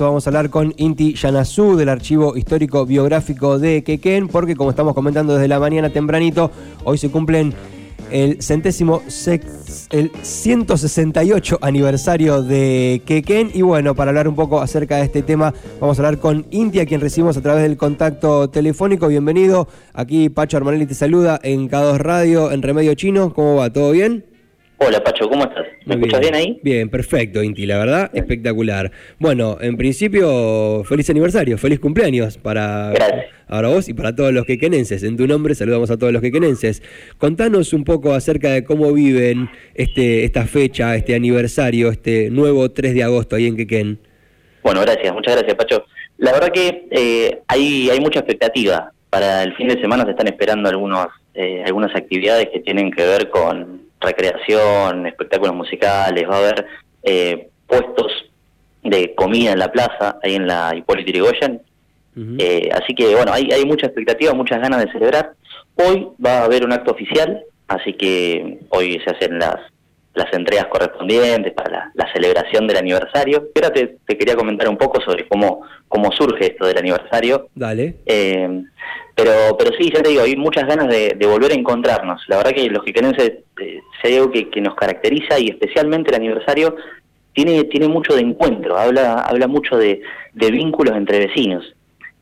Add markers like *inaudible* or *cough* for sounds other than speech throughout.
Vamos a hablar con Inti Yanazú del Archivo Histórico Biográfico de Quequén, porque como estamos comentando desde la mañana tempranito, hoy se cumplen el centésimo, sex- el 168 aniversario de Quequén. Y bueno, para hablar un poco acerca de este tema, vamos a hablar con Inti, a quien recibimos a través del contacto telefónico. Bienvenido. Aquí Pacho Armanelli te saluda en K2 Radio, en Remedio Chino. ¿Cómo va? ¿Todo bien? Hola Pacho, ¿cómo estás? ¿Me escuchas bien ahí? Bien, perfecto, Inti, la verdad, espectacular. Bueno, en principio, feliz aniversario, feliz cumpleaños para Gracias. ahora vos y para todos los quequenenses. En tu nombre saludamos a todos los quequenenses. Contanos un poco acerca de cómo viven este, esta fecha, este aniversario, este nuevo 3 de agosto ahí en Quequén. Bueno, gracias, muchas gracias Pacho. La verdad que eh, hay, hay mucha expectativa. Para el fin de semana se están esperando algunos, eh, algunas actividades que tienen que ver con recreación, espectáculos musicales, va a haber eh, puestos de comida en la plaza, ahí en la Hipólito Yrigoyen. Eh, así que bueno, hay, hay mucha expectativa, muchas ganas de celebrar. Hoy va a haber un acto oficial, así que hoy se hacen las, las entregas correspondientes para la, la celebración del aniversario. Y ahora te, te quería comentar un poco sobre cómo, cómo surge esto del aniversario. Dale. Eh, pero, pero sí, ya te digo, hay muchas ganas de, de volver a encontrarnos. La verdad que los jiquenenses, eh, si hay algo que, que nos caracteriza y especialmente el aniversario, tiene, tiene mucho de encuentro, habla, habla mucho de, de vínculos entre vecinos.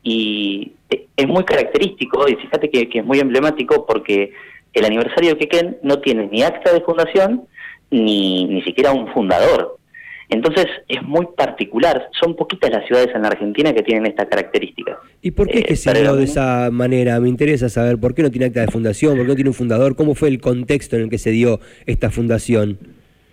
Y eh, es muy característico, y fíjate que, que es muy emblemático porque el aniversario de Quequén no tiene ni acta de fundación ni, ni siquiera un fundador. Entonces es muy particular, son poquitas las ciudades en la Argentina que tienen esta característica. ¿Y por qué es Eh, que se pero- dio de esa manera? Me interesa saber por qué no tiene acta de fundación, por qué no tiene un fundador, cómo fue el contexto en el que se dio esta fundación.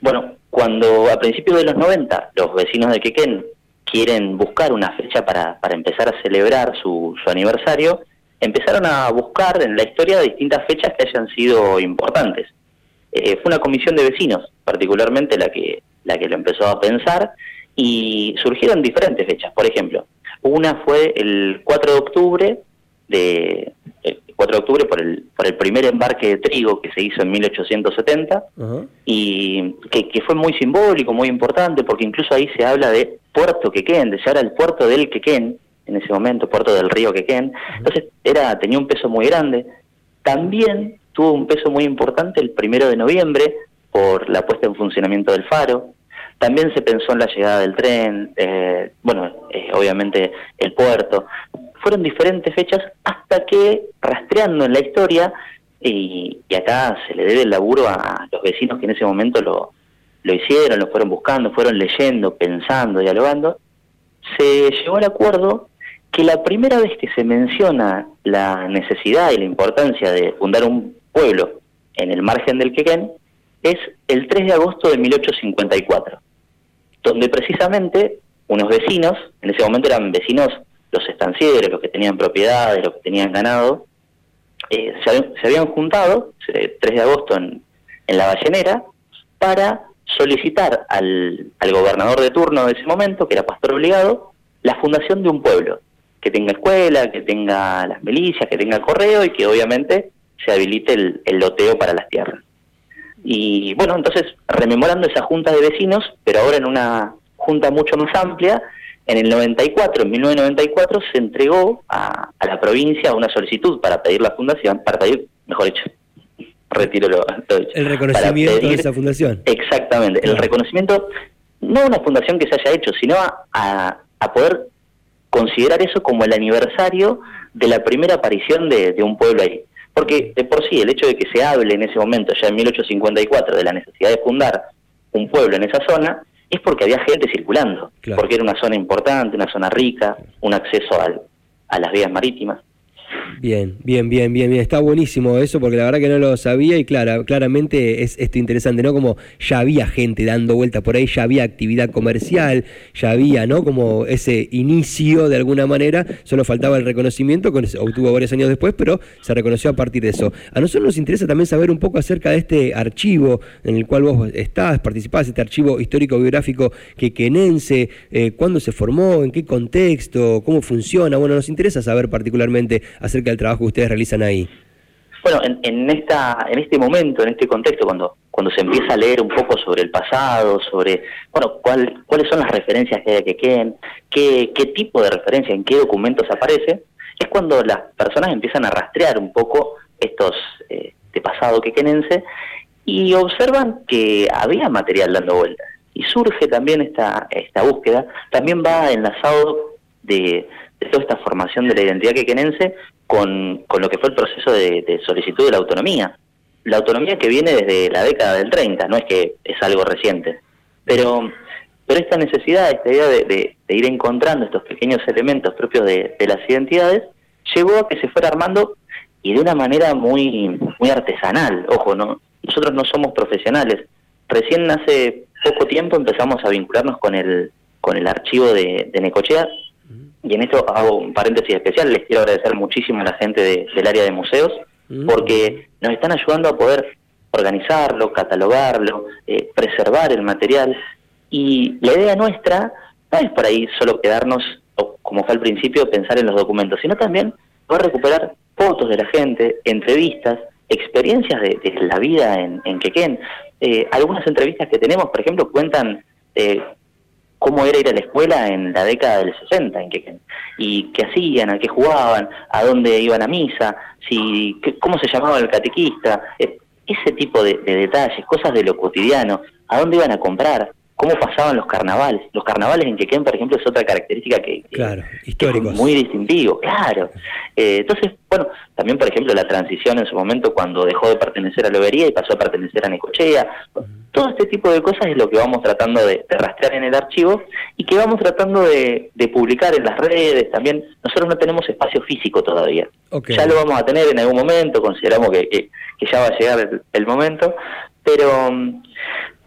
Bueno, cuando a principios de los 90 los vecinos de Quequén quieren buscar una fecha para, para empezar a celebrar su, su aniversario, empezaron a buscar en la historia distintas fechas que hayan sido importantes. Eh, fue una comisión de vecinos, particularmente la que, la que lo empezó a pensar, y surgieron diferentes fechas. Por ejemplo, una fue el 4 de octubre, de, el 4 de octubre por el, por el primer embarque de trigo que se hizo en 1870, Ajá. y que, que fue muy simbólico, muy importante, porque incluso ahí se habla de Puerto Quequén, de se habla del puerto del Quequén, en ese momento, puerto del río Quequén. Entonces era tenía un peso muy grande. También tuvo un peso muy importante el primero de noviembre por la puesta en funcionamiento del faro. También se pensó en la llegada del tren, eh, bueno, eh, obviamente el puerto. Fueron diferentes fechas hasta que, rastreando en la historia, y, y acá se le debe el laburo a los vecinos que en ese momento lo, lo hicieron, lo fueron buscando, fueron leyendo, pensando, dialogando, se llegó al acuerdo que la primera vez que se menciona la necesidad y la importancia de fundar un pueblo en el margen del Quequén es el 3 de agosto de 1854, donde precisamente unos vecinos, en ese momento eran vecinos los estancieros, los que tenían propiedades, los que tenían ganado, eh, se, habían, se habían juntado, eh, 3 de agosto en, en la ballenera, para solicitar al, al gobernador de turno de ese momento, que era pastor obligado, la fundación de un pueblo, que tenga escuela, que tenga las milicias, que tenga correo y que obviamente se habilite el, el loteo para las tierras. Y bueno, entonces, rememorando esa junta de vecinos, pero ahora en una junta mucho más amplia, en el 94, en 1994, se entregó a, a la provincia una solicitud para pedir la fundación, para pedir, mejor dicho, *laughs* retiro lo, lo dicho, El reconocimiento de esa fundación. Exactamente, el reconocimiento, no una fundación que se haya hecho, sino a, a- a poder considerar eso como el aniversario de la primera aparición de, de un pueblo ahí. Porque de por sí, el hecho de que se hable en ese momento, ya en 1854, de la necesidad de fundar un pueblo en esa zona, es porque había gente circulando, Claro. porque era una zona importante, una zona rica, un acceso al- a las vías marítimas. Bien, bien, bien, bien, bien. Está buenísimo eso porque la verdad que no lo sabía y clara, claramente es esto interesante, ¿no? Como ya había gente dando vuelta por ahí, ya había actividad comercial, ya había, ¿no? Como ese inicio de alguna manera, solo faltaba el reconocimiento, que obtuvo varios años después, pero se reconoció a partir de eso. A nosotros nos interesa también saber un poco acerca de este archivo en el cual vos estás, participás, este archivo histórico-biográfico quequenense, eh, cuándo se formó, en qué contexto, cómo funciona. Bueno, nos interesa saber particularmente acerca del trabajo que ustedes realizan ahí. Bueno, en, en esta, en este momento, en este contexto, cuando, cuando se empieza a leer un poco sobre el pasado, sobre, bueno, cuál, cuáles son las referencias que hay a Quequén, qué, qué tipo de referencia, en qué documentos aparece, es cuando las personas empiezan a rastrear un poco estos, eh, este pasado quequenense y observan que había material dando vueltas. Y surge también esta, esta búsqueda, también va enlazado de, toda esta formación de la identidad quequenense con, con lo que fue el proceso de, de solicitud de la autonomía. La autonomía que viene desde la década del 30, no es que es algo reciente, pero, pero esta necesidad, esta idea de, ir encontrando estos pequeños elementos propios de, las identidades, llevó a que se fuera armando y de una manera muy, muy artesanal, ojo, no nosotros no somos profesionales, recién hace poco tiempo empezamos a vincularnos con el, con el archivo de, Necochea, y en esto hago un paréntesis especial, les quiero agradecer muchísimo a la gente del área de museos, Mm. porque nos están ayudando a poder organizarlo, catalogarlo, eh, preservar el material. Y la idea nuestra no es por ahí solo quedarnos, como fue al principio, pensar en los documentos, sino también poder recuperar fotos de la gente, entrevistas, experiencias de, la vida en, en Quequén. Eh, algunas entrevistas que tenemos, por ejemplo, cuentan eh, cómo era ir a la escuela en la década del 60 en Quequén, y qué hacían, a qué jugaban, a dónde iban a misa, si cómo se llamaba el catequista, ese tipo de, detalles, cosas de lo cotidiano, a dónde iban a comprar, cómo pasaban los carnavales. Los carnavales en Quequén, por ejemplo, es otra característica que, claro, es muy distintivo, claro. Eh, entonces, bueno, también, por ejemplo, la transición en su momento cuando dejó de pertenecer a Lobería y pasó a pertenecer a Necochea. Todo este tipo de cosas es lo que vamos tratando de, rastrear en el archivo y que vamos tratando de, publicar en las redes también. Nosotros no tenemos espacio físico todavía. Ya lo vamos a tener en algún momento, consideramos que, que, ya va a llegar el, momento, pero,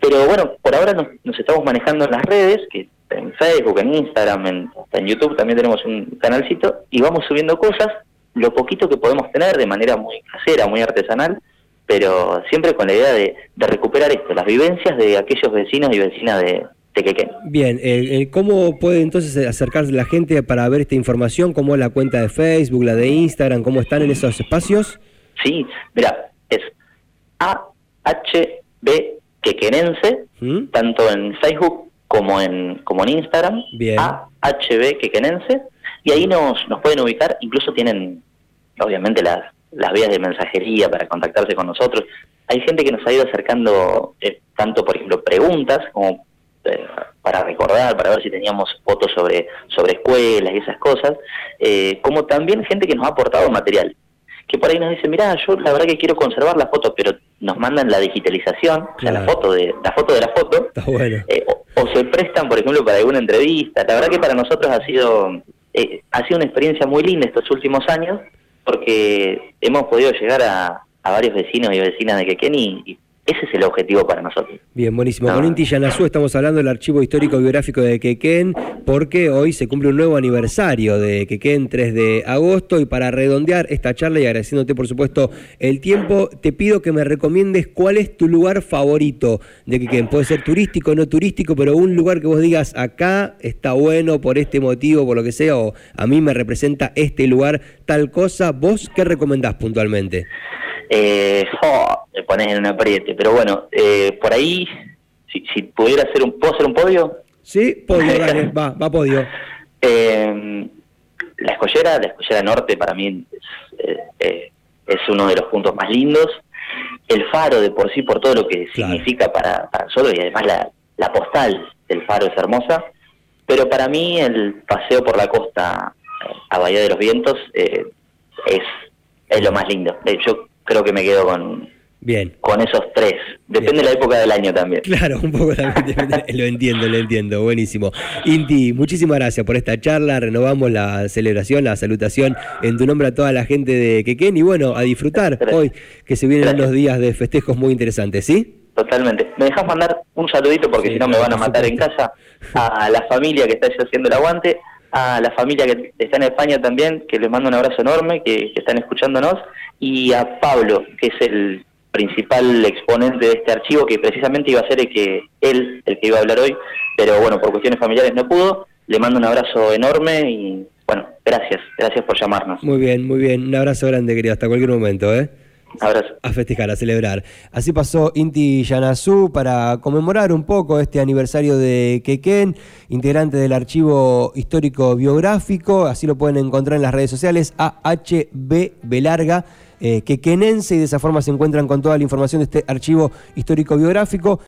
pero bueno, por ahora nos, estamos manejando en las redes, que en Facebook, en Instagram, en, en YouTube también tenemos un canalcito y vamos subiendo cosas, lo poquito que podemos tener de manera muy casera, muy artesanal, pero siempre con la idea de, recuperar esto, las vivencias de aquellos vecinos y vecinas de, Quequén. Bien, eh, eh, ¿cómo puede entonces acercarse la gente para ver esta información? ¿Cómo es la cuenta de Facebook, la de Instagram? ¿Cómo están en esos espacios? Sí, mira, es AHB Quequenense, ¿Mm? tanto en Facebook como en, como en Instagram. Bien. AHB Quequenense, y ahí nos, nos pueden ubicar, incluso tienen obviamente las, las vías de mensajería para contactarse con nosotros. Hay gente que nos ha ido acercando eh, tanto, por ejemplo, preguntas como eh, para recordar, para ver si teníamos fotos sobre, sobre escuelas y esas cosas, eh, como también gente que nos ha aportado material, que por ahí nos dice, mira, yo la verdad que quiero conservar la foto, pero nos mandan la digitalización, o sea, la foto de la foto de la foto, o, o, se prestan, por ejemplo, para alguna entrevista. La verdad que para nosotros ha sido ha sido una experiencia muy linda estos últimos años porque hemos podido llegar a, varios vecinos y vecinas de Quequén y, ese es el objetivo para nosotros. Bien, buenísimo. Con Inti Yanazú estamos hablando del archivo histórico biográfico de Quequén, porque hoy se cumple un nuevo aniversario de Quequén, 3 de agosto, y para redondear esta charla y agradeciéndote por supuesto el tiempo, te pido que me recomiendes cuál es tu lugar favorito de Quequén. Puede ser turístico, no turístico, pero un lugar que vos digas, acá está bueno por este motivo, por lo que sea, o a mí me representa este lugar, tal cosa. ¿Vos qué recomendás puntualmente? Eh, oh, me pones en un apriete, pero bueno, eh, por ahí, si, si, pudiera hacer un, ¿puedo hacer un podio? Sí, podio, *laughs* dale, va, va podio. Eh, la escollera, la escollera norte para mí es, eh, es, uno de los puntos más lindos. El faro de por sí, por todo lo que significa para, para nosotros y además la, la postal del faro es hermosa. Pero para mí el paseo por la costa a Bahía de los Vientos es, es lo más lindo. Yo creo que me quedo con, Bien. Con esos tres. Depende de la época del año también. Claro, un poco también. *laughs* lo entiendo, lo entiendo. Buenísimo. Inti, muchísimas gracias por esta charla. Renovamos la celebración, la salutación en tu nombre a toda la gente de Quequén y bueno, a disfrutar hoy que se vienen unos días de festejos muy interesantes, ¿sí? Totalmente. ¿Me dejas mandar un saludito porque si no me van a matar en casa? A la familia que está haciendo el aguante a la familia que está en España también, que les mando un abrazo enorme, que, están escuchándonos, y a Pablo, que es el principal exponente de este archivo, que precisamente iba a ser el que él, el que iba a hablar hoy, pero bueno, por cuestiones familiares no pudo. Le mando un abrazo enorme y bueno, gracias, gracias por llamarnos. Muy bien, muy bien, un abrazo grande, querido, hasta cualquier momento, ¿eh? A festejar, a celebrar. Así pasó Inti Yanazú para conmemorar un poco este aniversario de Quequén, integrante del archivo histórico biográfico. Así lo pueden encontrar en las redes sociales, AHB Belarga eh, quequenense y de esa forma se encuentran con toda la información de este archivo histórico-biográfico.